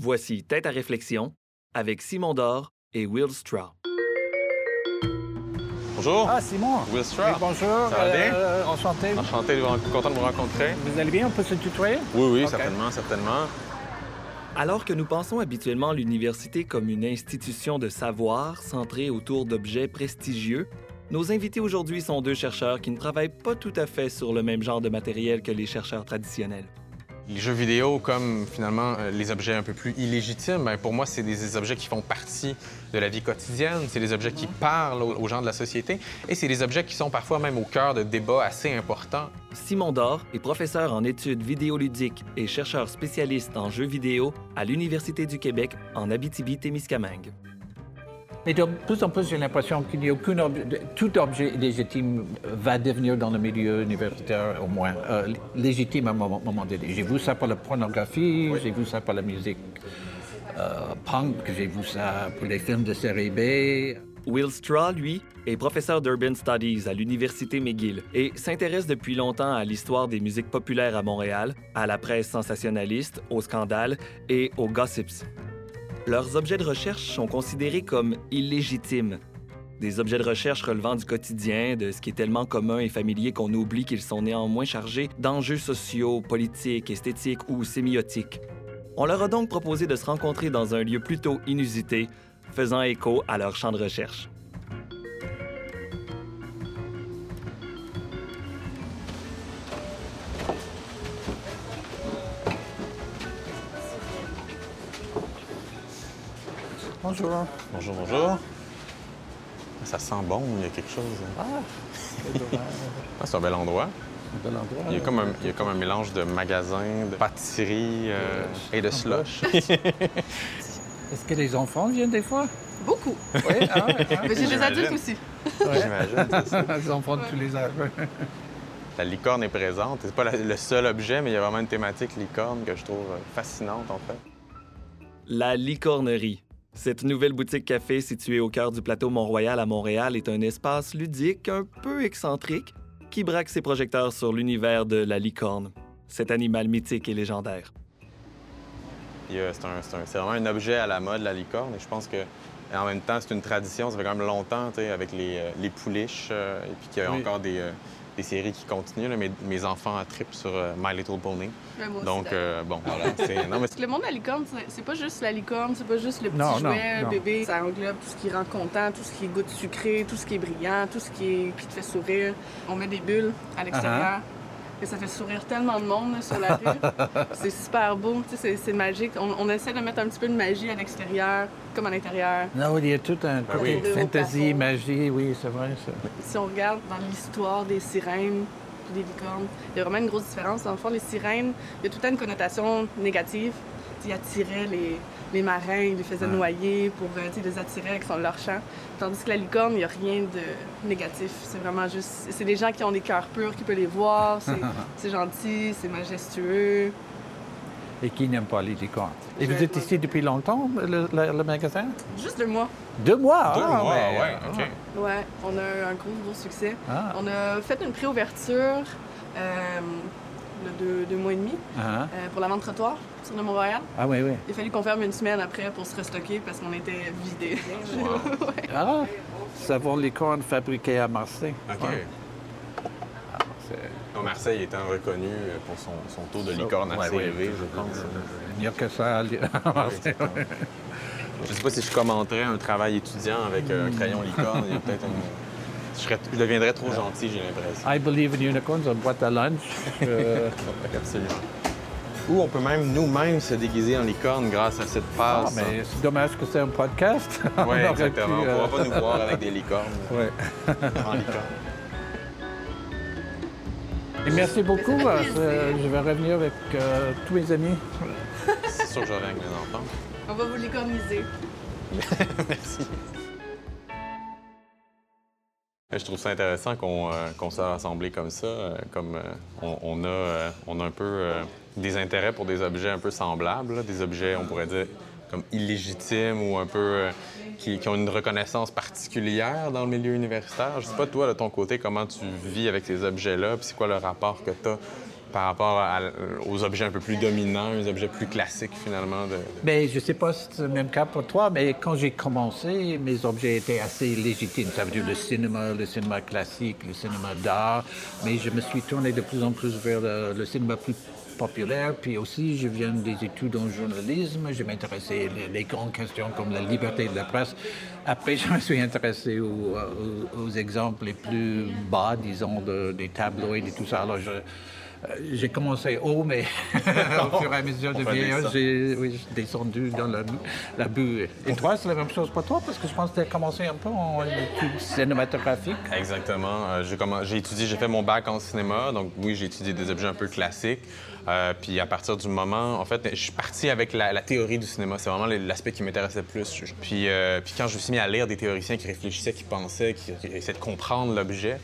Voici Tête à réflexion avec Simon Dor et Will Straw. Bonjour. Ah, Simon. Will Straw. Oui, bonjour. Ça va bien? Euh, enchanté. Enchanté, de content de vous rencontrer. Vous allez bien? On peut se tutoyer? Oui, oui, certainement, certainement. Alors que nous pensons habituellement l'université comme une institution de savoir centrée autour d'objets prestigieux, nos invités aujourd'hui sont deux chercheurs qui ne travaillent pas tout à fait sur le même genre de matériel que les chercheurs traditionnels. Les jeux vidéo, comme finalement euh, les objets un peu plus illégitimes, ben, pour moi, c'est des, des objets qui font partie de la vie quotidienne. C'est des objets qui parlent aux, aux gens de la société. Et c'est des objets qui sont parfois même au cœur de débats assez importants. Simon Dor est professeur en études vidéoludiques et chercheur spécialiste en jeux vidéo à l'Université du Québec en Abitibi-Témiscamingue. Mais de plus en plus, j'ai l'impression qu'il n'y a aucun objet, tout objet légitime va devenir dans le milieu universitaire, au moins, euh, légitime à un moment, moment donné. J'ai vu ça pour la pornographie, j'ai vu ça pour la musique euh, punk, j'ai vu ça pour les films de série B. Will Straw, lui, est professeur d'Urban Studies à l'Université McGill et s'intéresse depuis longtemps à l'histoire des musiques populaires à Montréal, à la presse sensationnaliste, aux scandales et aux gossips. Leurs objets de recherche sont considérés comme illégitimes. Des objets de recherche relevant du quotidien, de ce qui est tellement commun et familier qu'on oublie qu'ils sont néanmoins chargés d'enjeux sociaux, politiques, esthétiques ou sémiotiques. On leur a donc proposé de se rencontrer dans un lieu plutôt inusité, faisant écho à leur champ de recherche. Bonjour. Bonjour, bonjour. Ça sent bon, il y a quelque chose. Ah, Ah, c'est un bel endroit. de l'endroit. Il y, a comme un, il y a comme un mélange de magasins, de pâtisseries euh, et de slush. Est-ce que les enfants viennent des fois? Beaucoup. Oui, ah, ouais, ah. Mais j'ai des J'imagine. adultes aussi. J'imagine. c'est ça. les enfants de tous les âges. La licorne est présente. C'est pas la- le seul objet, mais il y a vraiment une thématique licorne que je trouve euh, fascinante, en fait. La Licornerie. Cette nouvelle boutique café située au cœur du plateau Mont-Royal à Montréal est un espace ludique un peu excentrique qui braque ses projecteurs sur l'univers de la licorne, cet animal mythique et légendaire. C'est vraiment un objet à la mode, la licorne, et je pense que en même temps, c'est une tradition. Ça fait quand même longtemps, tu sais, avec les, euh, les pouliches, euh, et puis qu'il y a Oui. encore des, euh, des séries qui continuent. là. Mes, mes enfants trippent sur euh, My Little Pony. Ouais, moi aussi, Donc, euh, bon, voilà. c'est- Non, mais Parce que le monde de la licorne, c'est- pas juste la licorne, c'est pas juste le petit Non, non, jouet, non. bébé. Ça englobe tout ce qui rend content, tout ce qui goûte sucré, tout ce qui est brillant, tout ce qui, est... qui te fait sourire. On met des bulles à l'extérieur. Et ça fait sourire tellement de monde là, sur la rue. c'est super beau, tu sais, c'est- magique. On, on essaie de mettre un petit peu de magie à l'extérieur, comme à l'intérieur. Non, il y a tout un côté oui. fantasy, magie, oui, c'est vrai, ça. Si on regarde dans l'histoire des sirènes puis des licornes, il y a vraiment une grosse différence. Dans le fond, les sirènes, il y a tout le temps une connotation négative. Ils attiraient les, les marins, ils les faisaient Ouais. noyer pour euh, tu sais, les attirer avec son, leur chant. Tandis que la licorne, il n'y a rien de négatif. C'est vraiment juste... C'est des gens qui ont des cœurs purs, qui peuvent les voir. C'est gentil, c'est majestueux. Et qui n'aime pas les licornes? Et Je- vous êtes ici depuis longtemps, le, le- le magasin? Juste deux mois. Deux mois? Deux ah, mois, mais- ouais, OK. Ouais, on a eu un gros, gros succès. Ah, On a fait une préouverture euh, de deux, deux mois et demi. ah, Euh, pour la vente trottoir sur le Mont-Royal. ah, oui, oui. Il a fallu qu'on ferme une semaine après pour se restocker parce qu'on était vidés. Ouais. Ah, savon licorne fabriqué à Marseille. OK. Ouais. Donc, Marseille étant reconnu euh, pour son, son taux de licorne assez Ouais, élevé, je pense. Il n'y a que ça à Marseille. Je sais pas si je commenterais un travail étudiant avec euh, un crayon licorne. Il y a peut-être une- Je, serais- je deviendrais trop gentil, j'ai l'impression. I believe in unicorns, une boîte à lunch. Euh, Absolument. Ou on peut même nous-mêmes se déguiser en licorne grâce à cette ah, passe. mais c'est dommage que c'est un podcast. On Oui, exactement. pu, On euh, ne pourra pas nous voir avec des licornes ouais. en licorne. Et merci beaucoup. Euh, je vais revenir avec euh, tous mes amis. C'est sûr que j'aurai avec mes enfants. On va vous l'économiser. Merci. Je trouve ça intéressant qu'on euh, soit rassemblés comme ça, euh, comme euh, on, a, euh, on a un peu des intérêts pour des objets un peu semblables, des objets, on pourrait dire, comme illégitimes ou un peu qui, qui ont une reconnaissance particulière dans le milieu universitaire. Je sais pas, toi, de ton côté, comment tu vis avec ces objets-là, puis c'est quoi le rapport que tu as par rapport aux objets un peu plus dominants, aux objets plus classiques finalement? De... Mais je ne sais pas si c'est le même cas pour toi, mais quand j'ai commencé, mes objets étaient assez légitimes. Ça veut dire le cinéma, le cinéma classique, le cinéma d'art, mais je me suis tourné de plus en plus vers le, cinéma plus populaire. Puis aussi, je viens des études en journalisme. Je m'intéressais les, grandes questions comme la liberté de la presse. Après, je me suis intéressé aux, exemples les plus bas, disons, des tabloïds et tout ça. J'ai commencé haut, mais au fur et à mesure de vieillir, j'ai descendu dans la, la. Et toi, c'est la même chose pour toi, parce que je pense que tu as commencé un peu en études cinématographiques. Exactement. Euh, j'ai étudié, j'ai fait mon bac en cinéma, donc oui, j'ai étudié des objets un peu classiques. Euh, puis à partir du moment, en fait, je suis parti avec la, théorie du cinéma. C'est vraiment l'aspect qui m'intéressait plus. Puis, puis quand je me suis mis à lire des théoriciens qui réfléchissaient, qui pensaient, qui essayaient de comprendre l'objet,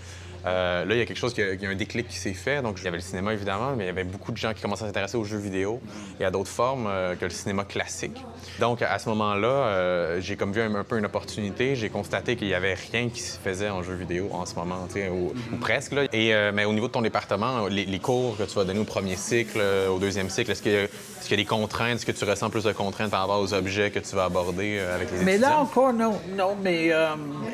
euh, là, il y a quelque chose, qui il y a un déclic qui s'est fait. Donc, il y avait le cinéma, évidemment, mais il y avait beaucoup de gens qui commençaient à s'intéresser aux jeux vidéo et à d'autres formes euh, que le cinéma classique. Donc, à ce moment-là, euh, j'ai comme vu un, peu une opportunité. J'ai constaté qu'il n'y avait rien qui se faisait en jeux vidéo en ce moment, ou, ou, presque. Là. Et, mais au niveau de ton département, les, les, cours que tu vas donner au premier cycle, au deuxième cycle, est-ce que est-ce qu'il y a des contraintes? Est-ce que tu ressens plus de contraintes par rapport aux objets que tu vas aborder avec les étudiants? Mais là encore, non. Non, mais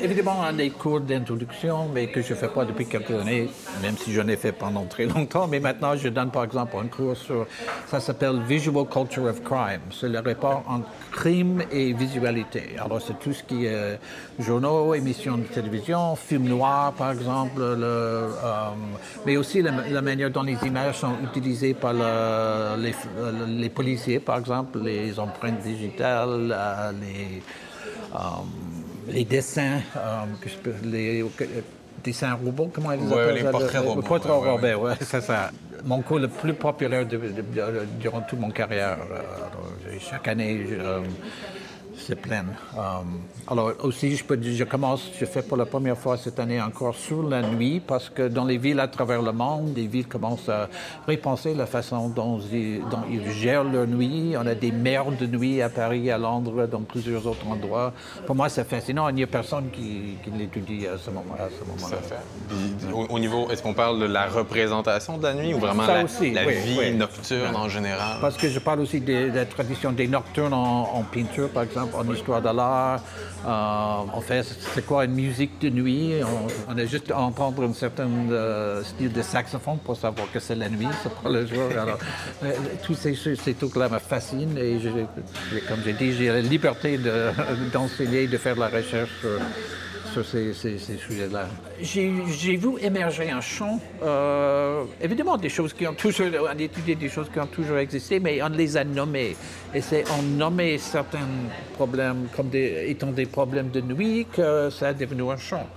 évidemment, on a des cours d'introduction, mais que je ne fais pas depuis quelques années, même si j'en ai fait pendant très longtemps. Mais maintenant, je donne par exemple un cours sur. Ça s'appelle Visual Culture of Crime. C'est le rapport entre crime et visualité. Alors, c'est tout ce qui est euh, journaux, émissions de télévision, films noirs, par exemple, le, mais aussi la, manière dont les images sont utilisées par les policiers, par exemple, les empreintes digitales, euh, les, euh, les dessins, euh, les dessins robots, comment ils appellent les portraits robots. Les portraits robots, ouais, c'est ça. Mon cours le plus populaire durant toute mon carrière. chaque année, c'est plein. Alors aussi, je peux dire, je commence, je fais pour la première fois cette année encore sur la nuit parce que dans les villes à travers le monde, les villes commencent à repenser la façon dont ils, gèrent leur nuit. On a des maires de nuit à Paris, à Londres, dans plusieurs autres endroits. Pour moi, c'est fascinant. Il n'y a personne qui, l'étudie à ce moment-là. Au, niveau, est-ce qu'on parle de la représentation de la nuit ou vraiment la, vie nocturne en général? Parce que je parle aussi de, la tradition des nocturnes en, en peinture, par exemple, en histoire de l'art. Euh, on fait, c'est quoi une musique de nuit? On, a juste à entendre un certain euh, style de saxophone pour savoir que c'est la nuit, c'est pas le jour. Alors, euh, tous ces, ces trucs-là me fascinent et comme j'ai dit, j'ai la liberté d'enseigner, de, faire de la recherche sur ces, sujets-là. J'ai vu émerger un champ, euh, évidemment des choses qui ont toujours, on étudié des choses qui ont toujours existé, mais on les a nommées. Et c'est en nommant certains problèmes comme étant des problèmes de nuit que ça a devenu un champ.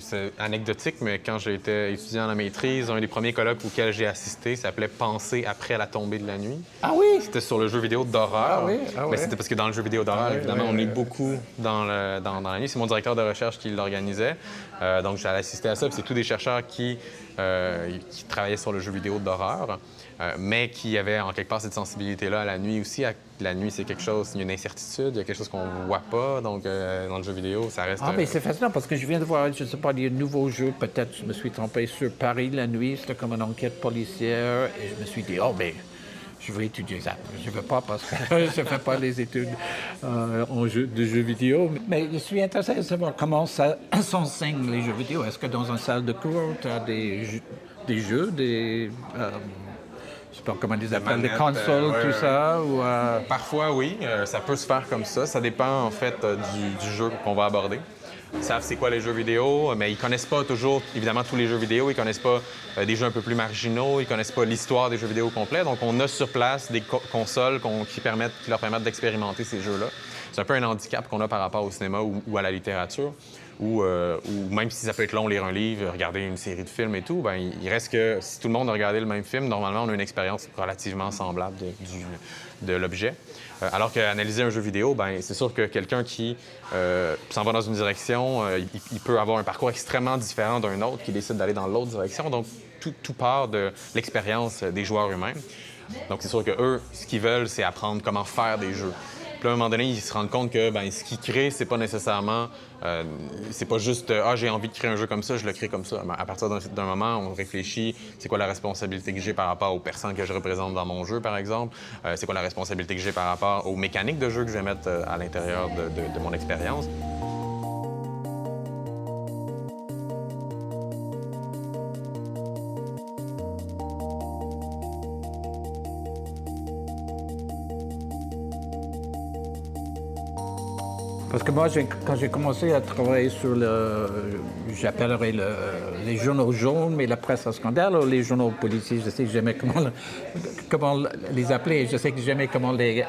C'est anecdotique, mais quand été étudiant en la maîtrise, un des premiers colloques auxquels j'ai assisté s'appelait Penser après la tombée de la nuit. Ah oui? C'était sur le jeu vidéo d'horreur. Ah oui? Ah mais c'était parce que dans le jeu vidéo d'horreur, ah évidemment, on est beaucoup dans, le, dans, la nuit. C'est mon directeur de recherche qui l'organisait. Euh, donc, j'allais assister à ça. C'est tous des chercheurs qui, euh, qui travaillaient sur le jeu vidéo d'horreur. Euh, mais qui avait en quelque part cette sensibilité-là à la nuit aussi. La nuit, c'est quelque chose, il y a une incertitude, il y a quelque chose qu'on ne voit pas. Donc, euh, dans le jeu vidéo, ça reste. Ah, mais c'est fascinant parce que je viens de voir, je ne sais pas, des nouveaux jeux, peut-être je me suis trompé sur Paris la nuit, c'était comme une enquête policière, et je me suis dit, oh, mais je veux étudier ça. Je ne veux pas parce que je ne fais pas les études euh, en jeu, de jeux vidéo. Mais je suis intéressé de savoir comment ça s'enseigne les jeux vidéo. Est-ce que dans une salle de cours, tu as des, des jeux, des je sais pas comment ils appellent, des consoles, tout ça? Ou, euh, Parfois, oui. Euh, ça peut se faire comme ça. Ça dépend, en fait, euh, du, jeu qu'on va aborder. Ils savent c'est quoi les jeux vidéo, mais ils connaissent pas toujours, évidemment, tous les jeux vidéo. Ils connaissent pas des jeux un peu plus marginaux. Ils connaissent pas l'histoire des jeux vidéo complets. Donc, on a sur place des consoles qui, permettent, qui leur permettent d'expérimenter ces jeux-là. C'est un peu un handicap qu'on a par rapport au cinéma ou à la littérature. Euh, ou, même si ça peut être long, lire un livre, regarder une série de films et tout, ben, il reste que si tout le monde a regardé le même film, normalement, on a une expérience relativement semblable de, l'objet. Euh, alors qu'analyser un jeu vidéo, ben, c'est sûr que quelqu'un qui euh, s'en va dans une direction, il, peut avoir un parcours extrêmement différent d'un autre qui décide d'aller dans l'autre direction. Donc, tout, part de l'expérience des joueurs eux-mêmes. Donc, c'est sûr que eux, ce qu'ils veulent, c'est apprendre comment faire des jeux. Puis à un moment donné, ils se rendent compte que ben, ce qu'ils créent, c'est pas nécessairement. Euh, c'est pas juste Ah, j'ai envie de créer un jeu comme ça, je le crée comme ça. À partir d'un moment, on réfléchit c'est quoi la responsabilité que j'ai par rapport aux personnes que je représente dans mon jeu, par exemple? Euh, c'est quoi la responsabilité que j'ai par rapport aux mécaniques de jeu que je vais mettre à l'intérieur de mon expérience? Parce que moi, quand j'ai commencé à travailler sur le, j'appellerais les journaux jaunes, mais la presse à scandale, ou les journaux politiques, je sais jamais comment, les appeler, je sais que jamais comment les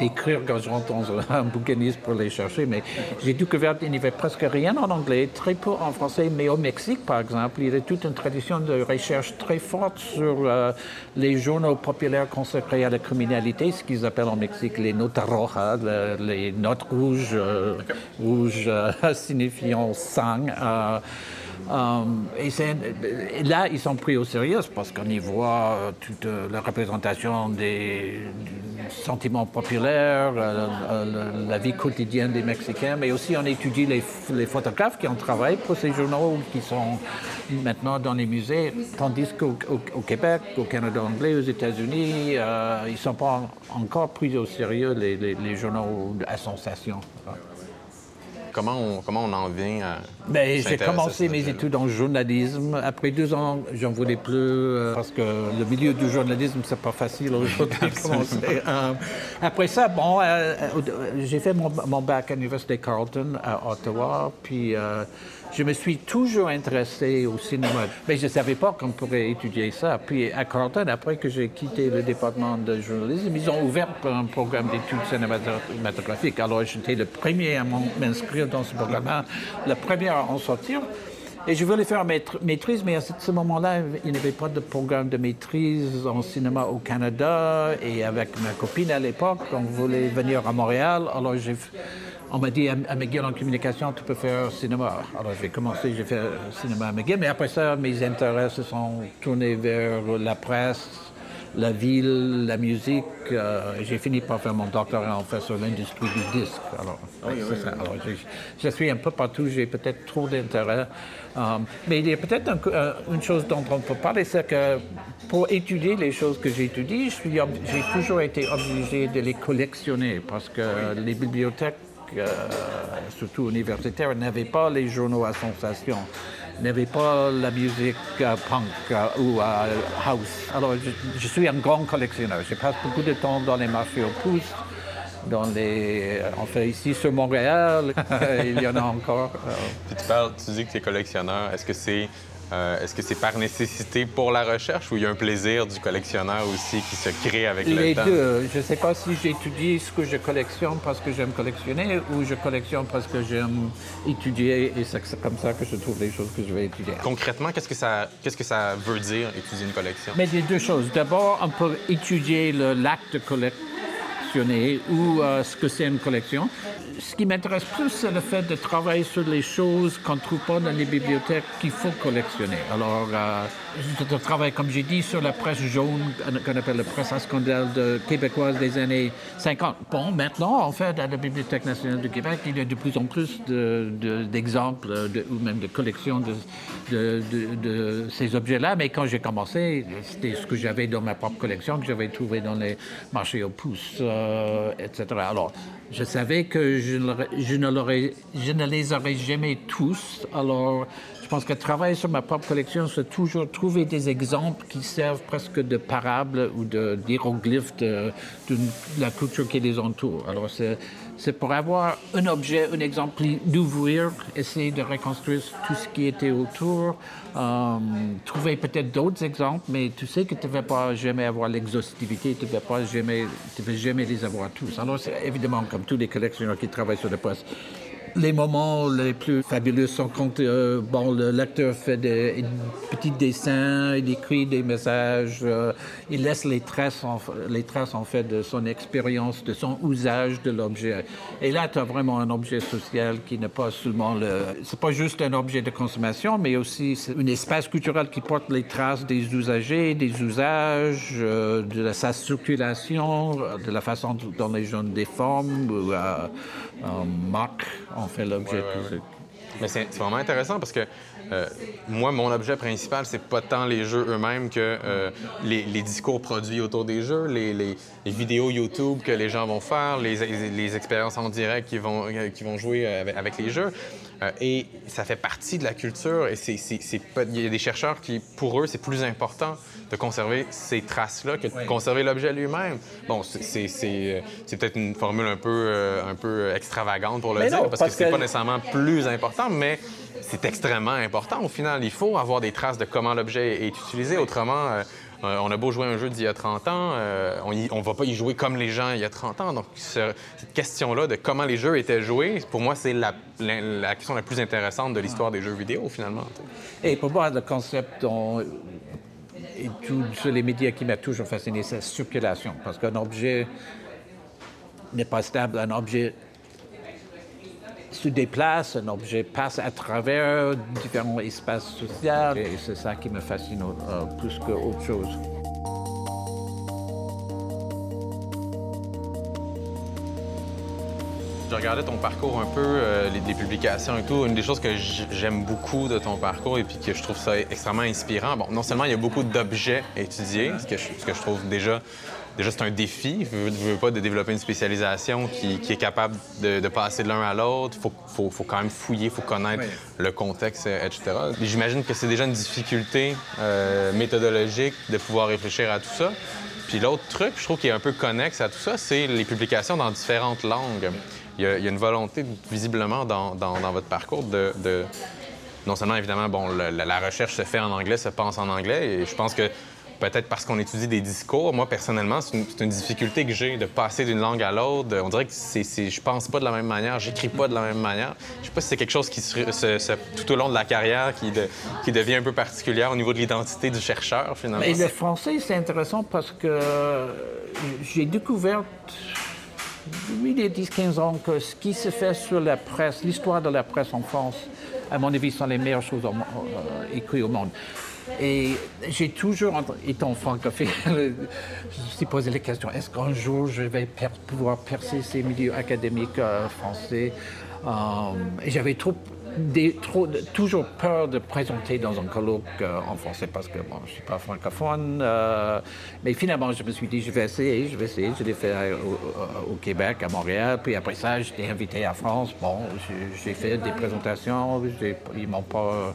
décrire quand je rentre dans un bouquiniste pour les chercher, mais j'ai découvert qu'il n'y avait presque rien en anglais, très peu en français, mais au Mexique, par exemple, il y a toute une tradition de recherche très forte sur euh, les journaux populaires consacrés à la criminalité, ce qu'ils appellent en Mexique les notas rojas, les notes rouges rouge, rouge euh, signifiant sang. Euh, euh, et, là, ils sont pris au sérieux parce qu'on y voit toute la représentation des, sentiments populaires, la vie quotidienne des Mexicains, mais aussi on étudie les, photographes qui ont travaillé pour ces journaux, qui sont maintenant dans les musées, tandis qu'au Québec, au Canada anglais, aux États-Unis, ils ne sont pas encore pris au sérieux, les journaux à sensation. Comment on, comment on en vient à. Ben, j'ai commencé mes études en journalisme. Après deux ans, j'en voulais plus euh, parce que le milieu du journalisme, c'est pas facile aujourd'hui euh, après ça, bon, euh, j'ai fait mon, mon, bac à l'Université Carleton à Ottawa, puis je me suis toujours intéressé au cinéma, mais je ne savais pas qu'on pourrait étudier ça. Puis à Carleton, après que j'ai quitté le département de journalisme, ils ont ouvert un programme d'études cinématographiques. Alors j'étais le premier à m'inscrire dans ce programme, le premier à en sortir. Et je voulais faire maîtrise, mais à ce moment-là, il n'y avait pas de programme de maîtrise en cinéma au Canada. Et avec ma copine à l'époque, on voulait venir à Montréal. Alors on m'a dit à, McGill en communication, tu peux faire cinéma. Alors j'ai commencé, j'ai fait cinéma à McGill, mais après ça, mes intérêts se sont tournés vers la presse, la ville, la musique. Euh, j'ai fini par faire mon doctorat en fait sur l'industrie du disque. Alors. Alors je, suis un peu partout, j'ai peut-être trop d'intérêt. Euh, mais il y a peut-être euh, une chose dont on peut parler, c'est que pour étudier les choses que j'étudie, j'ai toujours été obligé de les collectionner parce que les bibliothèques euh, surtout universitaire, n'avait pas les journaux à sensation, n'avait pas la musique euh, punk euh, ou house. Alors, je, suis un grand collectionneur. Je passe beaucoup de temps dans les marchés aux pouces, dans les... fait ici sur Montréal, il y en a encore. tu, parles, tu dis que tu es collectionneur. Est-ce que c'est euh, est-ce que c'est par nécessité pour la recherche ou il y a un plaisir du collectionneur aussi qui se crée avec le temps? Les deux. Je ne sais pas si j'étudie ce que je collectionne parce que j'aime collectionner ou je collectionne parce que j'aime étudier et c'est comme ça que je trouve les choses que je vais étudier. Concrètement, qu'est-ce que ça, qu'est-ce que ça veut dire étudier une collection? Mais il y a deux choses. D'abord, on peut étudier l'acte de collectionner ou euh, ce que c'est une collection ce qui m'intéresse plus, c'est le fait de travailler sur les choses qu'on ne trouve pas dans les bibliothèques qu'il faut collectionner. Alors, euh, je travaille, comme j'ai dit, sur la presse jaune, qu'on appelle la presse à scandale de québécoise des années 50. Bon, maintenant, en fait, à la Bibliothèque nationale du Québec, il y a de plus en plus d'exemples de, ou même de collections de, ces objets-là. Mais quand j'ai commencé, c'était ce que j'avais dans ma propre collection, que j'avais trouvé dans les marchés aux pouces, euh, etc. Alors, je savais que je ne, les aurais jamais tous. Alors, je pense que travailler sur ma propre collection, c'est toujours trouver des exemples qui servent presque de parables ou d'hiéroglyphes de, de, la culture qui les entoure. Alors, c'est pour avoir un objet, un exemple, d'ouvrir, essayer de reconstruire tout ce qui était autour, euh, trouver peut-être d'autres exemples, mais tu sais que tu ne vas pas jamais avoir l'exhaustivité, tu ne vas pas jamais, tu vas jamais les avoir tous. Alors, c'est évidemment, comme tous les collectionneurs qui travaillent sur la presse, Les moments les plus fabuleux sont quand euh, bon, le fait des, petits dessins, il écrit des messages, euh, il laisse les traces, les traces en fait de son expérience, de son usage de l'objet. Et là, tu as vraiment un objet social qui n'est pas seulement le... C'est pas juste un objet de consommation, mais aussi un espace culturel qui porte les traces des usagers, des usages, euh, de sa circulation, de la façon dont les gens déforment ou moquent en fait l'objet. Mais c'est vraiment intéressant parce que euh, moi, mon objet principal, c'est pas tant les jeux eux-mêmes que euh, les, discours produits autour des jeux, les, vidéos YouTube que les gens vont faire, les, expériences en direct qu'ils vont, qui vont jouer avec, les jeux. Euh, et ça fait partie de la culture. Et il y a des chercheurs qui, pour eux, c'est plus important de conserver ces traces-là que de conserver l'objet lui-même. Bon, c'est, peut-être une formule un peu, un peu extravagante pour le dire, parce, que c'est pas nécessairement plus important, mais c'est extrêmement important. Au final, il faut avoir des traces de comment l'objet est utilisé. Autrement, euh, euh, on a beau jouer un jeu d'il y a 30 ans, euh, on ne va pas y jouer comme les gens il y a 30 ans. Donc, cette question-là de comment les jeux étaient joués, pour moi, c'est la, question la plus intéressante de l'histoire des jeux vidéo, finalement. Et pour moi, le concept et tous les médias qui m'ont toujours fasciné, c'est la circulation. Parce qu'un objet n'est pas stable. Un objet se déplace, un objet passe à travers différents espaces sociaux. Et c'est ça qui me fascine euh, plus qu'autre chose. Je regardais ton parcours un peu, euh, les, publications et tout. Une des choses que j'aime beaucoup de ton parcours et puis que je trouve ça extrêmement inspirant, bon, non seulement il y a beaucoup d'objets à étudier, ce que je trouve déjà déjà, c'est un défi. Je veux, veux, pas de développer une spécialisation qui, est capable de, passer de l'un à l'autre. Il faut, faut, quand même fouiller, il faut connaître le contexte, etc. J'imagine que c'est déjà une difficulté euh, méthodologique de pouvoir réfléchir à tout ça. Puis l'autre truc, je trouve, qui est un peu connexe à tout ça, c'est les publications dans différentes langues. Il y a, une volonté, visiblement, dans, votre parcours de, non seulement, évidemment, bon, la, la, recherche se fait en anglais, se pense en anglais, et je pense que peut-être parce qu'on étudie des discours. Moi, personnellement, c'est une, difficulté que j'ai de passer d'une langue à l'autre. On dirait que c'est, je pense pas de la même manière, j'écris pas de la même manière. Je sais pas si c'est quelque chose qui, se, tout au long de la carrière, qui, devient un peu particulière au niveau de l'identité du chercheur, finalement. Mais le français, c'est intéressant parce que j'ai découvert il y a 10-15 ans que ce qui se fait sur la presse, l'histoire de la presse en France, à mon avis, sont les meilleures choses euh, écrites au monde. Et j'ai toujours, étant francophile, je me suis posé la question est-ce qu'un jour je vais pouvoir percer ces milieux académiques euh, français euh, j'avais toujours peur de présenter dans un colloque euh, en français parce que bon, je ne suis pas francophone. mais finalement, je me suis dit je vais essayer, je vais essayer. Je l'ai fait au, Québec, à Montréal. Puis après ça, j'étais invité à France. Bon, j'ai fait des présentations. Ils m'ont pas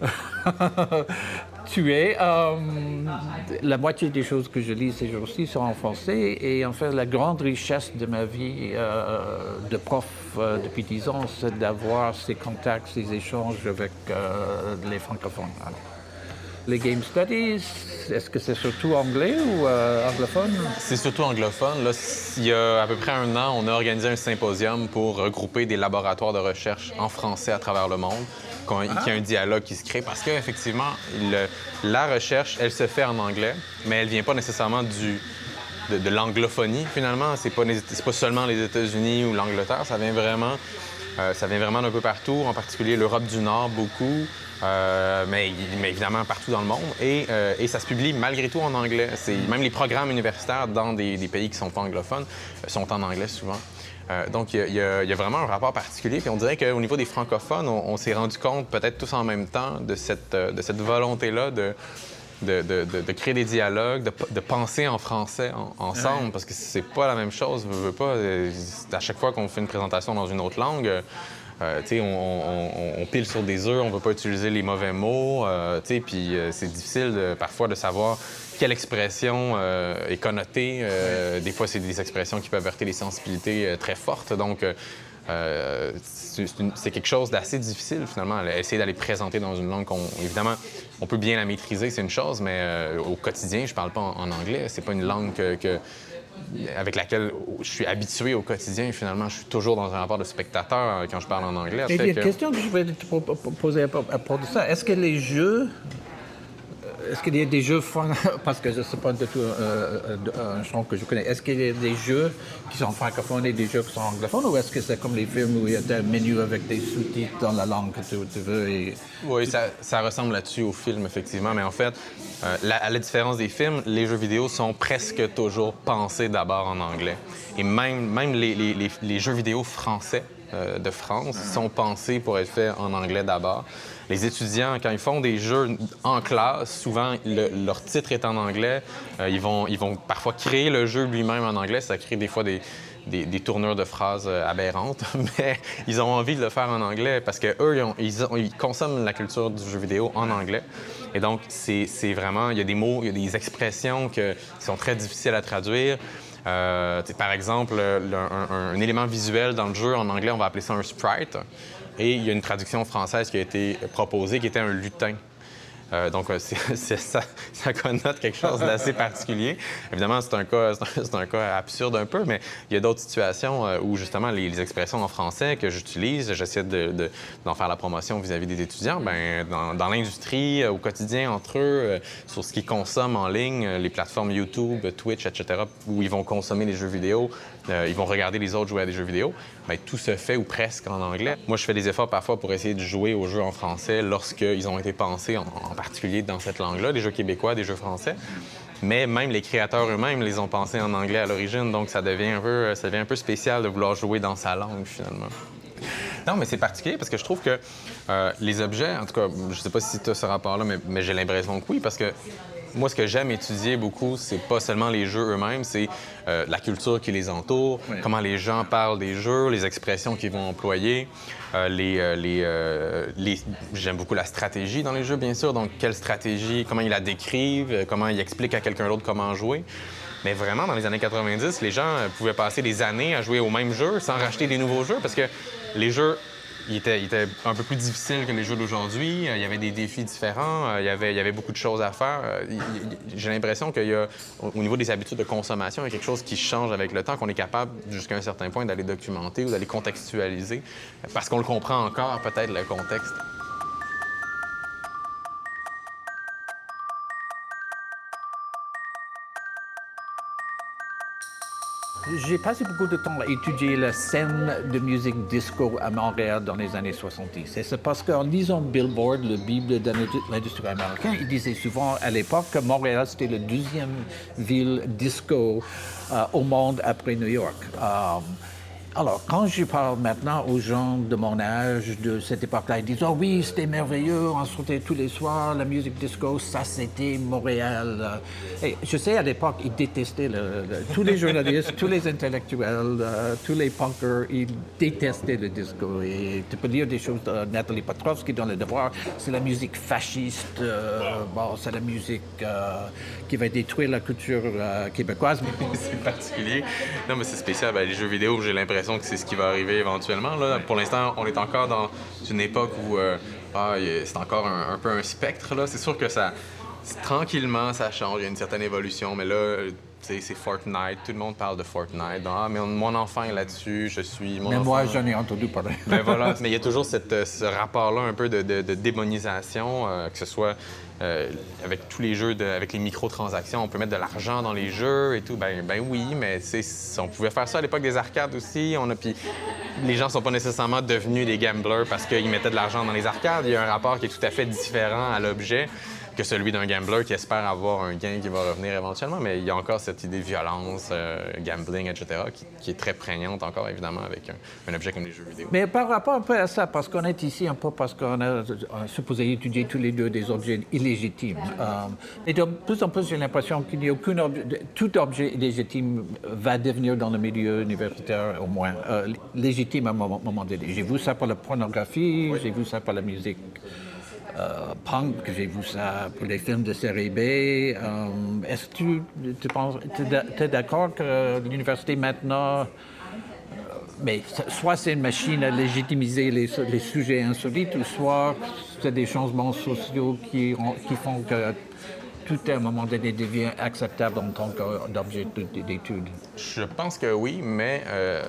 tué. Euh, la moitié des choses que je lis ces jours-ci sont en français. Et en fait, la grande richesse de ma vie euh, de prof euh, depuis dix ans, c'est d'avoir ces contacts, ces échanges avec les francophones. les Game Studies, est-ce que c'est surtout anglais ou anglophone? C'est surtout anglophone. Là, il y a à peu près un an, on a organisé un symposium pour regrouper des laboratoires de recherche en français à travers le monde qu'il y ait un dialogue qui se crée parce qu'effectivement, la recherche, elle se fait en anglais, mais elle vient pas nécessairement du, de, l'anglophonie, finalement. C'est pas, pas seulement les États-Unis ou l'Angleterre, ça vient vraiment... Euh, ça vient vraiment d'un peu partout, en particulier l'Europe du Nord, beaucoup, euh, mais, évidemment partout dans le monde. Euh, et, ça se publie malgré tout en anglais. Même les programmes universitaires dans des, des pays qui sont pas anglophones sont en anglais souvent. Euh, donc, il y, a vraiment un rapport particulier. Puis on dirait qu'au niveau des francophones, on, s'est rendu compte, peut-être tous en même temps, de cette, euh, de cette volonté-là de, de, de, créer des dialogues, de, penser en français ensemble, parce que c'est pas la même chose. Je veux pas. Euh, à chaque fois qu'on fait une présentation dans une autre langue, euh, on, on, pile sur des œufs, on ne veut pas utiliser les mauvais mots, euh, puis c'est difficile parfois de savoir quelle expression euh, est connotée. Euh, des fois, c'est des expressions qui peuvent heurter les sensibilités euh, très fortes. Donc, c'est quelque chose d'assez difficile, finalement, essayer d'aller présenter dans une langue qu'on... Évidemment, on peut bien la maîtriser, c'est une chose, mais au quotidien, je parle pas en, anglais. C'est pas une langue que, avec laquelle je suis habitué au quotidien. Finalement, je suis toujours dans un rapport de spectateur euh, quand je parle en anglais. Et il y a une question que je voulais te poser à propos de ça. Est-ce que les jeux est-ce qu'il y a des jeux, parce que je ne sais pas du tout euh, euh, un champ que je connais, est-ce qu'il y a des jeux qui sont francophones et des jeux qui sont anglophones, ou est-ce que c'est comme les films où il y a un menu avec des sous-titres dans la langue que tu, veux? Oui, ça, ressemble là-dessus au film, effectivement, mais en fait, euh, à la différence des films, les jeux vidéo sont presque toujours pensés d'abord en anglais. Et même, même les jeux vidéo français de France sont pensés pour être faits en anglais d'abord les étudiants, quand ils font des jeux en classe, souvent leur titre est en anglais. Euh, ils, vont, ils vont parfois créer le jeu lui-même en anglais. Ça crée des fois des, des, tournures de phrases euh, aberrantes, mais ils ont envie de le faire en anglais parce qu'eux, ils, ils, consomment la culture du jeu vidéo en anglais. Et donc, c'est vraiment, il y a des mots, il y a des expressions qui sont très difficiles à traduire. Euh, par exemple, un, élément visuel dans le jeu, en anglais, on va appeler ça un sprite. Et il y a une traduction française qui a été proposée qui était un lutin. Euh, donc, euh, ça, ça, connote quelque chose d'assez particulier. Évidemment, c'est un, cas, c'est un cas absurde un peu, mais il y a d'autres situations euh, où, justement, les, expressions en français que j'utilise, j'essaie de, d'en faire la promotion vis-à-vis des étudiants. Bien, dans, l'industrie, au quotidien, entre eux, sur ce qu'ils consomment en ligne, les plateformes YouTube, Twitch, etc., où ils vont consommer des jeux vidéo, ils vont regarder les autres jouer à des jeux vidéo, bien, tout se fait ou presque en anglais. Moi, je fais des efforts parfois pour essayer de jouer aux jeux en français lorsqu'ils ont été pensés en, particulier dans cette langue-là, des jeux québécois, des jeux français. Mais même les créateurs eux-mêmes les ont pensés en anglais à l'origine, donc ça devient, un peu, ça devient un peu spécial de vouloir jouer dans sa langue, finalement. Non, mais c'est particulier parce que je trouve que euh, les objets, en tout cas, je sais pas si tu as ce rapport-là, mais, mais j'ai l'impression que oui, parce que moi, ce que j'aime étudier beaucoup, c'est pas seulement les jeux eux-mêmes, c'est euh, la culture qui les entoure, comment les gens parlent des jeux, les expressions qu'ils vont employer. Euh, les, euh, les, J'aime beaucoup la stratégie dans les jeux, bien sûr. Donc, quelle stratégie, comment ils la décrivent, comment ils expliquent à quelqu'un d'autre comment jouer. Mais vraiment, dans les années 90, les gens pouvaient passer des années à jouer au même jeu sans racheter des nouveaux jeux parce que les jeux il était, un peu plus difficile que les jeux d'aujourd'hui. Euh, il y avait des défis différents. Euh, il y avait, il y avait beaucoup de choses à faire. Euh, j'ai l'impression qu'il y a, au niveau des habitudes de consommation, il y a quelque chose qui change avec le temps, qu'on est capable, jusqu'à un certain point, d'aller documenter ou d'aller contextualiser, parce qu'on le comprend encore, peut-être, le contexte. J'ai passé beaucoup de temps à étudier la scène de musique disco à Montréal dans les années 70. Et c'est parce qu'en lisant Billboard, le Bible de l'industrie américaine, il disait souvent à l'époque que Montréal, c'était la deuxième ville disco euh, au monde après New York. Euh, alors, quand je parle maintenant aux gens de mon âge, de cette époque-là, ils disent Oh oui, c'était merveilleux, on sortait tous les soirs, la musique disco, ça c'était Montréal. Et je sais, à l'époque, ils détestaient tous les journalistes, tous les intellectuels, euh, tous les punkers, ils détestaient le disco. Et tu peux dire des choses de Nathalie Petrovski dans Le Devoir c'est la musique fasciste, euh, bon, c'est la musique euh, qui va détruire la culture québécoise. c'est particulier. Non, mais c'est spécial. Ben, les jeux vidéo, j'ai l'impression que c'est ce qui va arriver éventuellement. Là. Pour l'instant, on est encore dans une époque où euh, ah, c'est encore un, peu un spectre. C'est sûr que ça, tranquillement, ça change. Il y a une certaine évolution, mais là, c'est Fortnite. Tout le monde parle de Fortnite. Ah, mais mon enfant est là-dessus, je suis. Mon mais moi, j'en ai entendu parler. mais voilà. Mais il y a toujours cette, ce rapport-là un peu de, démonisation, euh, que ce soit euh, avec tous les jeux, avec les microtransactions, on peut mettre de l'argent dans les jeux et tout. Ben, ben oui, mais on pouvait faire ça à l'époque des arcades aussi. On a, puis les gens sont pas nécessairement devenus des gamblers parce qu'ils mettaient de l'argent dans les arcades. Il y a un rapport qui est tout à fait différent à l'objet que celui d'un gambler qui espère avoir un gain qui va revenir éventuellement. Mais il y a encore cette idée de violence, euh, gambling, etc., qui, est très prégnante encore, évidemment, avec un, objet comme les jeux vidéo. Mais par rapport un peu à ça, parce qu'on est ici un peu parce qu'on a, supposé étudier tous les deux des objets illégitimes. Euh, et de plus en plus, j'ai l'impression qu'il n'y a aucun objet, tout objet légitime va devenir dans le milieu universitaire, au moins, euh, légitime à un moment, donné. J'ai vu ça pour la pornographie, j'ai vu ça pour la musique. Euh, punk, j'ai vu ça pour les films de série. Euh, est-ce que tu, tu penses, es d'accord que l'université maintenant, euh, mais soit c'est une machine à légitimiser les, les sujets insolites, soit c'est des changements sociaux qui, qui font que tout à un moment donné devient acceptable en tant qu'objet d'étude? Je pense que oui, mais euh,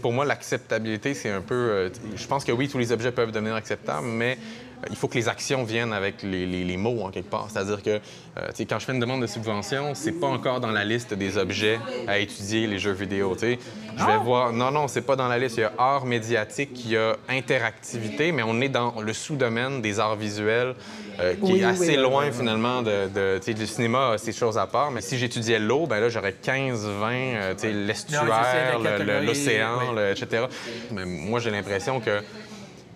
pour moi, l'acceptabilité, c'est un peu. Euh, je pense que oui, tous les objets peuvent devenir acceptables, mais il faut que les actions viennent avec les, mots en quelque part. C'est-à-dire que euh, quand je fais une demande de subvention, c'est pas encore dans la liste des objets à étudier les jeux vidéo. Je vais ah! voir. Non, non, c'est pas dans la liste. Il y a art médiatique, il y a interactivité, mais on est dans le sous-domaine des arts visuels euh, qui est assez loin finalement de, de du cinéma, ces choses à part. Mais si j'étudiais l'eau, ben là j'aurais 15, 20, euh, l'estuaire, l'océan, etc. Mais moi j'ai l'impression que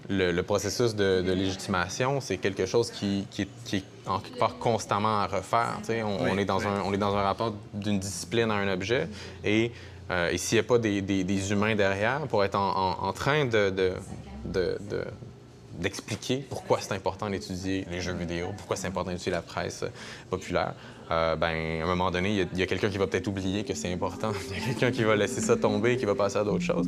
le, processus de, légitimation, c'est quelque chose qui, est en quelque part constamment à refaire. On, est dans un, on est dans un rapport d'une discipline à un objet et, euh, s'il n'y a pas des, humains derrière pour être en, train de, d'expliquer pourquoi c'est important d'étudier les jeux vidéo, pourquoi c'est important d'étudier la presse populaire, euh, ben, à un moment donné, il y a, a quelqu'un qui va peut-être oublier que c'est important. Il y a quelqu'un qui va laisser ça tomber, qui va passer à d'autres choses.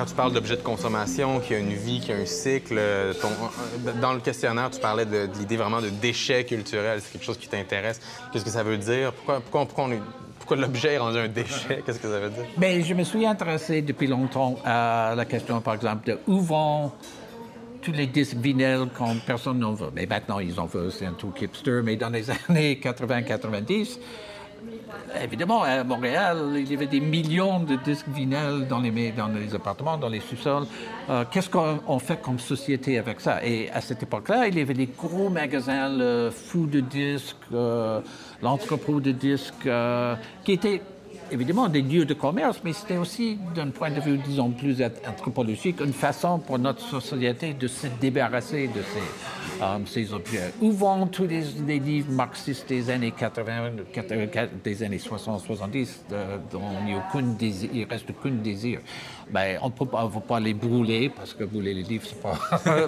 Quand tu parles d'objets de consommation, qui a une vie, qui a un cycle, euh, dans le questionnaire, tu parlais de, l'idée vraiment de déchet culturel. C'est quelque chose qui t'intéresse. Qu'est-ce que ça veut dire? Pourquoi, l'objet est rendu un déchet? Qu'est-ce que ça veut dire? Bien, je me suis intéressé depuis longtemps à la question, par exemple, de où vont tous les disques vinyles quand personne n'en veut. Mais maintenant, ils en veulent, c'est un tout hipster. Mais dans les années 80-90, Évidemment, à Montréal, il y avait des millions de disques vinyles dans les, dans les appartements, dans les sous-sols. Euh, qu'est-ce qu'on fait comme société avec ça? Et à cette époque-là, il y avait des gros magasins, le Fou de disques, euh, l'entrepôt de disques, euh, qui étaient évidemment des lieux de commerce, mais c'était aussi, d'un point de vue, disons, plus anthropologique, une façon pour notre société de se débarrasser de ces, euh, ces objets. Où vont tous les, livres marxistes des années 80, des années 60-70, dont il ne reste aucun désir? Ben, on ne peut pas les brûler parce que brûler les livres, c'est pas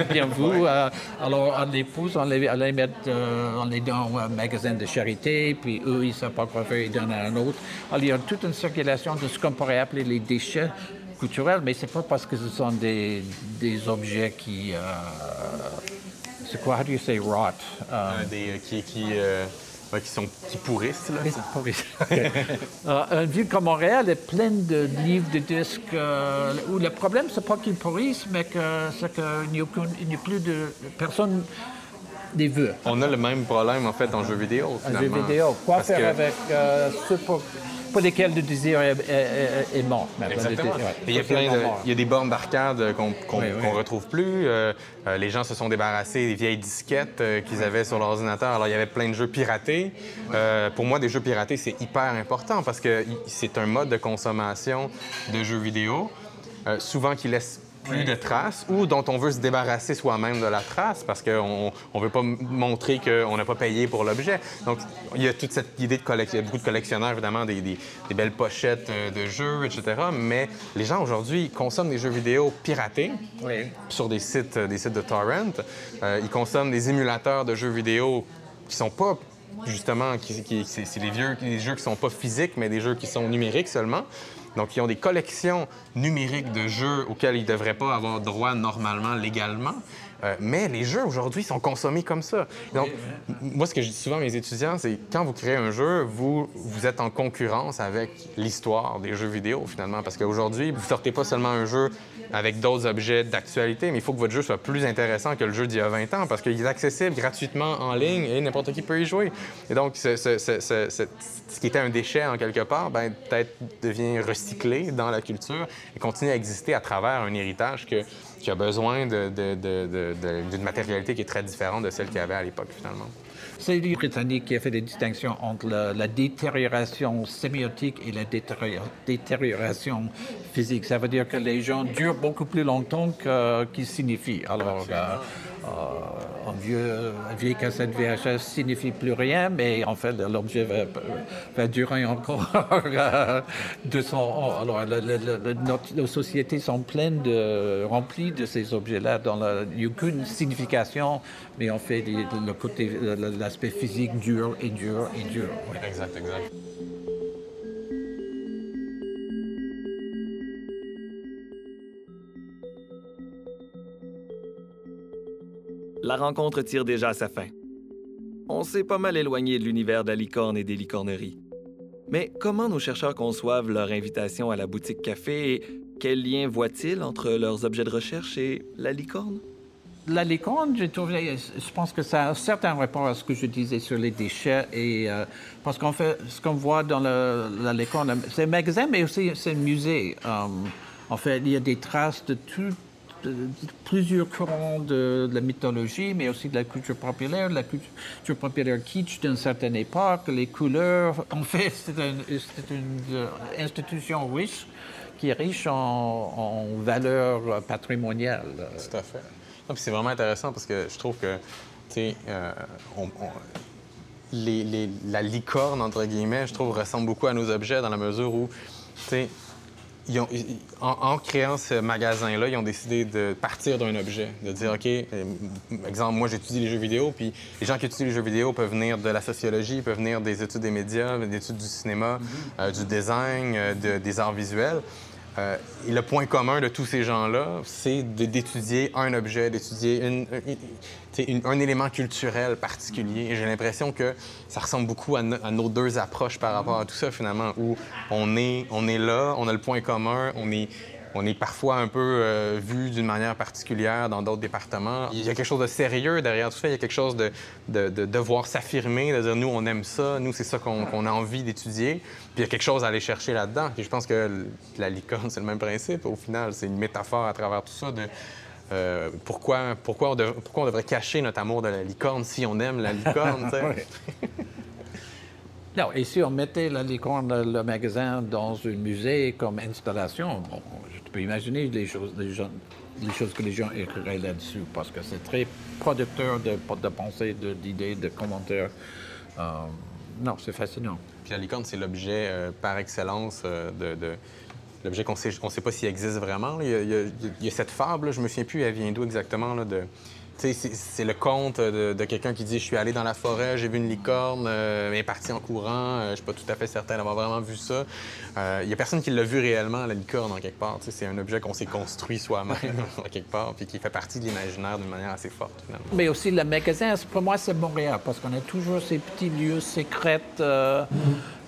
bien vous. Euh, alors, on les pousse, on les, on les met euh, on les dans un magasin de charité, puis eux, ils ne savent pas quoi faire, ils donnent à un autre. Alors, il y a toute une circulation de ce qu'on pourrait appeler les déchets culturels, mais c'est pas parce que ce sont des, des objets qui. Euh, c'est quoi, how do you say rot? des, qui. qui qui, sont, qui pourrissent. Là. pourrissent. une ville comme Montréal est pleine de livres, de disques, euh, où le problème, c'est pas qu'ils pourrissent, mais que c'est qu'il n'y a, plus de personne des vœux. On a le même problème, en fait, en jeu vidéo, finalement. En jeu vidéo. Quoi faire avec euh, ce pour lesquels le désir est, mort. Exactement. il, y a plein il y a des bornes d'arcade qu'on ne retrouve plus. Euh, euh, les gens se sont débarrassés des vieilles disquettes euh, qu'ils avaient sur l'ordinateur. Alors, il y avait plein de jeux piratés. pour moi, des jeux piratés, c'est hyper important parce que c'est un mode de consommation de jeux vidéo, souvent qui laisse plus de traces ou dont on veut se débarrasser soi-même de la trace parce qu'on ne veut pas montrer qu'on n'a pas payé pour l'objet. Donc, il y a toute cette idée de collection. Il y a beaucoup de collectionneurs, évidemment, des, des, belles pochettes euh, de jeux, etc. Mais les gens, aujourd'hui, consomment des jeux vidéo piratés sur des sites, des sites de torrent. Euh, ils consomment des émulateurs de jeux vidéo qui sont pas justement, qui, c'est les vieux les jeux qui sont pas physiques, mais des jeux qui sont numériques seulement. Donc, ils ont des collections numériques de jeux auxquels ils ne devraient pas avoir droit normalement, légalement. Euh, mais les jeux aujourd'hui sont consommés comme ça. Donc, moi, ce que je dis souvent à mes étudiants, c'est quand vous créez un jeu, vous, vous êtes en concurrence avec l'histoire des jeux vidéo, finalement. Parce qu'aujourd'hui, vous sortez pas seulement un jeu avec d'autres objets d'actualité, mais il faut que votre jeu soit plus intéressant que le jeu d'il y a 20 ans parce qu'il est accessible gratuitement en ligne et n'importe qui peut y jouer. Et donc, ce, qui était un déchet en quelque part, ben, peut-être devient recyclé dans la culture et continue à exister à travers un héritage que, qui a besoin d'une matérialité qui est très différente de celle qu'il y avait à l'époque, finalement. C'est lui britannique qui a fait des distinctions entre la, détérioration sémiotique et la détérioration physique. Ça veut dire que les gens durent beaucoup plus longtemps qu'ils signifient. Alors, euh, un, vieux, un vieille cassette VHS signifie plus rien, mais en fait, l'objet va, durer encore 200 ans. Alors, nos sociétés sont pleines remplies de ces objets-là. Il n'y a aucune signification, mais en fait, l'aspect physique dur et dur et dur. Exact, exact. La rencontre tire déjà à sa fin. On s'est pas mal éloigné de l'univers de la licorne et des licorneries. Mais comment nos chercheurs conçoivent leur invitation à la boutique café et quel lien voient-ils entre leurs objets de recherche et la licorne? La licorne, je pense que ça a un certain rapport à ce que je disais sur les déchets. Et, euh, parce qu'en fait, ce qu'on voit dans la licorne, c'est un magasin, mais aussi c'est un musée. Euh, en fait, il y a des traces de, tout, plusieurs courants de, la mythologie, mais aussi de la culture populaire, de la culture populaire kitsch d'une certaine époque, les couleurs. En fait, c'est un- c'est une, euh, institution riche qui est riche en, valeurs patrimoniales. Tout à fait. C'est vraiment intéressant parce que je trouve que, tu sais, euh, la licorne, entre guillemets, je trouve, ressemble beaucoup à nos objets dans la mesure où, ils ont- ils- en, en créant ce magasin-là, ils ont décidé de partir d'un objet, de dire, OK, euh, exemple, moi j'étudie les jeux vidéo, puis les gens qui étudient les jeux vidéo peuvent venir de la sociologie, peuvent venir des études des médias, des études du cinéma, euh, du design, euh, de- des arts visuels. Euh, le point commun de tous ces gens-là, c'est d'étudier un objet, d'étudier une- un élément culturel particulier. J'ai l'impression que ça ressemble beaucoup à, à nos deux approches par rapport à tout ça, finalement, où on est, on est là, on a le point commun, on est, on est parfois un peu euh, vu d'une manière particulière dans d'autres départements. Il y a quelque chose de sérieux derrière tout ça, il y a quelque chose de, de, de devoir s'affirmer, de dire nous, on aime ça, nous, c'est ça qu'on a envie d'étudier. Puis il y a quelque chose à aller chercher là-dedans. Puis je pense que la licorne, c'est le même principe. Au final, c'est une métaphore à travers tout ça de euh, pourquoi, pourquoi, on dev- pourquoi on devrait cacher notre amour de la licorne si on aime la licorne. Non, et si on mettait la licorne, le, magasin, dans un musée comme installation, bon, je peux imaginer les choses, les, gens- les choses que les gens écriraient là-dessus, parce que c'est très producteur de, de pensées, d'idées, de, commentaires. Euh, non, c'est fascinant. Puis la licorne, c'est l'objet euh, par excellence euh, de. L'objet qu'on sait, on sait pas s'il existe vraiment. là. Il y, a, il y a- il y a cette fable, là, je me souviens plus, elle vient d'où exactement, là, de... C'est- le conte de, de quelqu'un qui dit Je suis allé dans la forêt, j'ai vu une licorne, euh, elle est partie en courant, euh, je suis pas tout à fait certain d'avoir vraiment vu ça. Euh, Il y a personne qui l'a vu réellement, la licorne, en quelque part. C'est un objet qu'on s'est construit soi-même, en quelque part, puis qui fait partie de l'imaginaire d'une manière assez forte, finalement. Mais aussi le magasin, pour moi, c'est Montréal, parce qu'on a toujours ces petits lieux secrets, euh,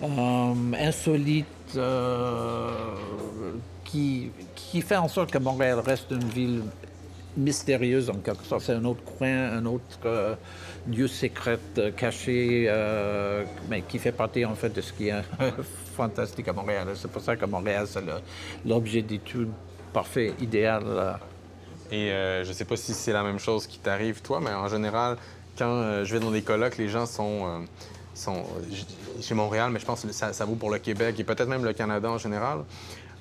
euh, insolites, euh, qui, qui fait en sorte que Montréal reste une ville mystérieuse en quelque sorte. C'est un autre coin, un autre euh, lieu secret euh, caché, euh, mais qui fait partie en fait de ce qui est fantastique à Montréal. C'est pour ça que Montréal, c'est l'objet d'étude parfait, idéal. euh, Et je sais pas si c'est la même chose qui t'arrive, toi, mais en général, quand je vais dans des colloques, les gens sont. sont chez Montréal, mais je pense que ça vaut pour le Québec et peut-être même le Canada en général.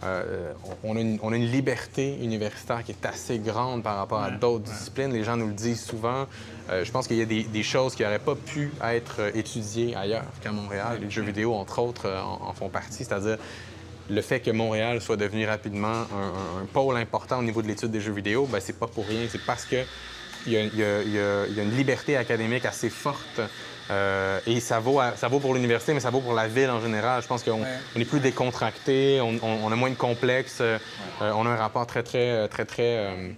Euh, on, a une, on a une liberté universitaire qui est assez grande par rapport à d'autres disciplines. Les gens nous le disent souvent. Euh, je pense qu'il y a des, des choses qui n'auraient pas pu être euh, étudiées ailleurs qu'à Montréal. Les jeux vidéo, entre autres, en, en font partie. C'est-à-dire le fait que Montréal soit devenu rapidement un, un- un pôle important au niveau de l'étude des jeux vidéo, ben, c'est pas pour rien. C'est parce que il y, a, il y a- il y a- il y a une liberté académique assez forte. Euh, et ça vaut, à- ça vaut pour l'université, mais ça vaut pour la ville en général. Je pense qu'on on est plus décontracté, on, on- on a moins de complexes, euh, euh, on a un rapport très, très, très, très euh,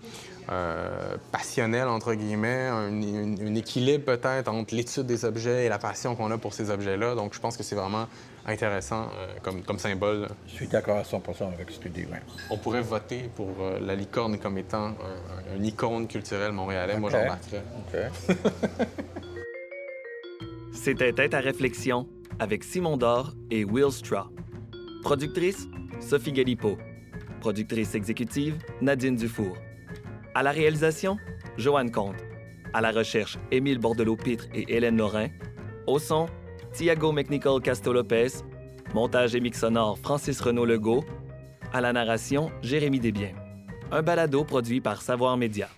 euh, passionnel, entre guillemets, un, équilibre peut-être entre l'étude des objets et la passion qu'on a pour ces objets-là. Donc, je pense que c'est vraiment intéressant euh, comme, comme symbole. Je suis d'accord à 100% avec ce que tu dis. ouais. On pourrait voter pour euh, la licorne comme étant un- un- une icône culturelle montréalais. Moi, Ok. j'embarquerais. C'était Tête à réflexion avec Simon Dor et Will Straw. Productrice, Sophie Galipo. Productrice exécutive, Nadine Dufour. À la réalisation, Joanne Comte. À la recherche, Émile Bordelot-Pitre et Hélène Lorrain. Au son, Thiago McNichol Casto-Lopez. Montage et mix sonore, Francis Renaud Legault. À la narration, Jérémy Desbiens. Un balado produit par Savoir Média.